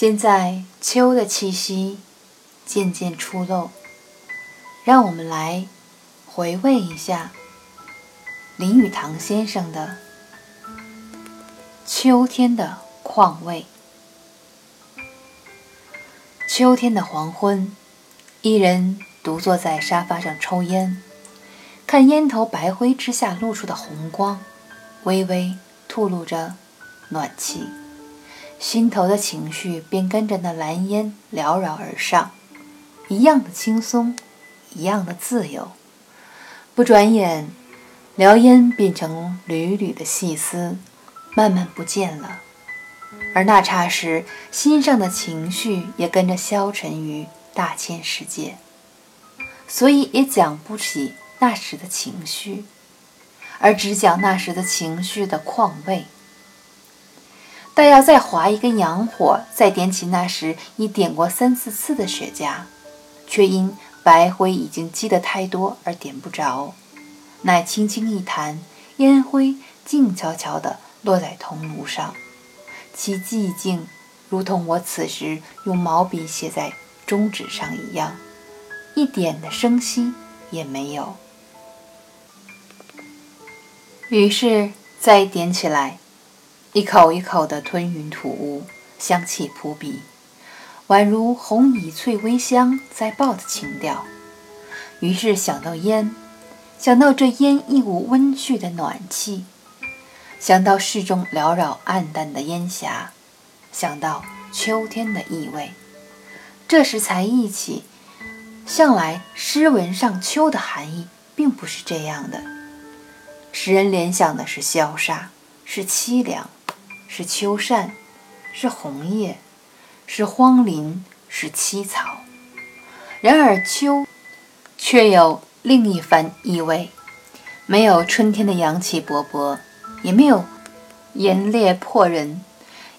现在秋的气息渐渐出露，让我们来回味一下林语堂先生的《秋天的况味》。秋天的黄昏，一人独坐在沙发上抽烟，看烟头白灰之下露出的红光，微微吐露着暖气。心头的情绪便跟着那蓝烟缭绕而上，一样的轻松，一样的自由。不转眼，燎烟变成缕缕的细丝，慢慢不见了。而那刹时，心上的情绪也跟着消沉于大千世界，所以也讲不起那时的情绪，而只讲那时的情绪的况味。但要再划一根洋火，再点起那时已点过三四次的雪茄，却因白灰已经积得太多而点不着，乃轻轻一弹，烟灰静悄悄地落在铜炉上，其寂静如同我此时用毛笔写在中纸上一样，一点的声息也没有。于是再点起来。一口一口的吞云吐雾，香气扑鼻，宛如红蚁翠微香在报的情调。于是想到烟，想到这烟一股温煦的暖气，想到市中缭绕暗淡的烟霞，想到秋天的意味。这时才忆起，向来诗文上秋的含义并不是这样的，使人联想的是萧杀，是凄凉。是秋扇，是红叶，是荒林，是凄草。然而秋，却有另一番意味，没有春天的阳气勃勃，也没有炎烈迫人，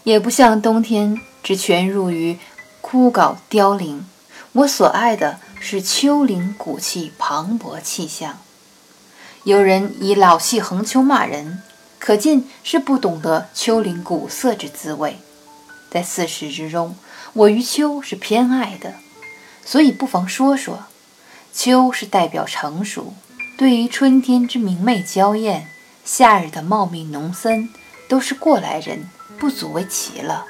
也不像冬天只全入于枯槁凋零。我所爱的是秋林古气磅礴气象。有人以老气横秋骂人。可见是不懂得秋林古色之滋味，在四时之中，我于秋是偏爱的，所以不妨说说，秋是代表成熟，对于春天之明媚娇艳，夏日的茂密浓森，都是过来人，不足为奇了。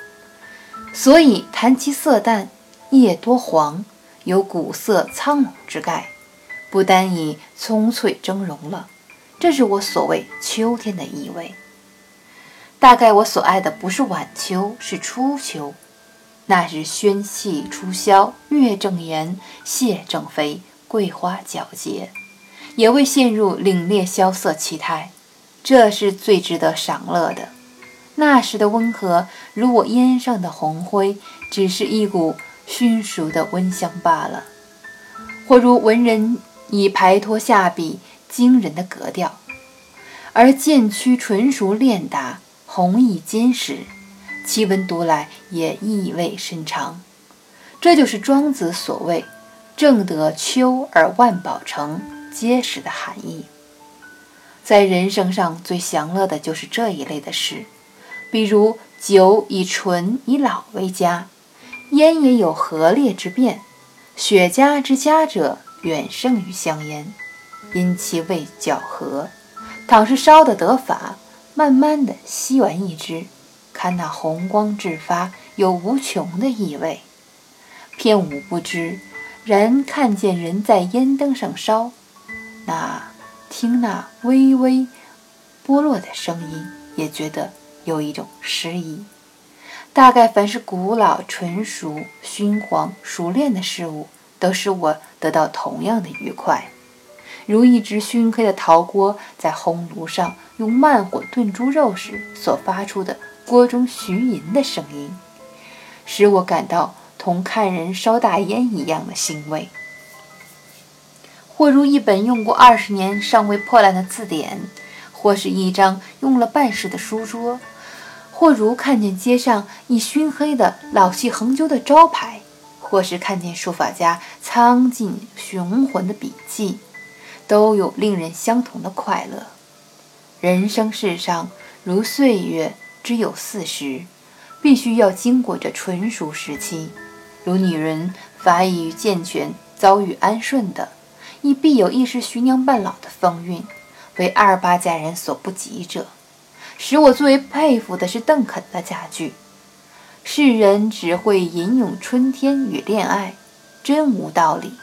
所以谈其色淡，叶多黄，有古色苍老之概，不单以葱翠峥嵘了。这是我所谓秋天的意味。大概我所爱的不是晚秋，是初秋。那是轩气初消，月正圆，蟹正肥，桂花皎洁，也未陷入凛冽萧瑟气态。这是最值得赏乐的。那时的温和，如我烟上的红灰，只是一股熏熟的温香罢了；或如文人以排脱下笔。惊人的格调，而渐趋纯熟练达，弘毅坚实，其文读来也意味深长。这就是庄子所谓“正得秋而万宝成”结实的含义。在人生上最享乐的就是这一类的事，比如酒以醇以老为佳，烟也有和烈之变，雪茄之佳者远胜于香烟。因其味较和，倘是烧得得法，慢慢的吸完一支，看那红光炙发，有无穷的意味。片吾不知，然看见人在烟灯上烧，那听那微微剥落的声音，也觉得有一种诗意。大概凡是古老、纯熟、熏黄、熟练的事物，都使我得到同样的愉快。如一只熏黑的陶锅在烘炉上用慢火炖猪肉时所发出的锅中徐吟的声音，使我感到同看人烧大烟一样的欣慰；或如一本用过二十年尚未破烂的字典，或是一张用了半世的书桌，或如看见街上一熏黑的老气横秋的招牌，或是看见书法家苍劲雄浑的笔迹。都有令人相同的快乐。人生世上如岁月，只有四十，必须要经过这纯熟时期。如女人发育于健全、遭遇安顺的，亦必有一时徐娘半老的风韵，为二八佳人所不及者。使我最为佩服的是邓肯的佳句：“世人只会吟咏春天与恋爱，真无道理。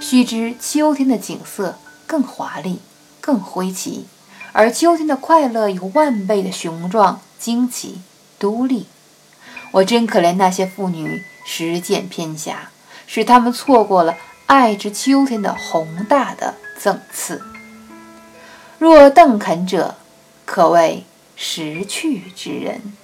须知秋天的景色更华丽、更辉奇，而秋天的快乐有万倍的雄壮、惊奇、独立。我真可怜那些妇女实践偏狭，使他们错过了爱之秋天的宏大的赠赐。若邓肯者，可谓。识趣之人。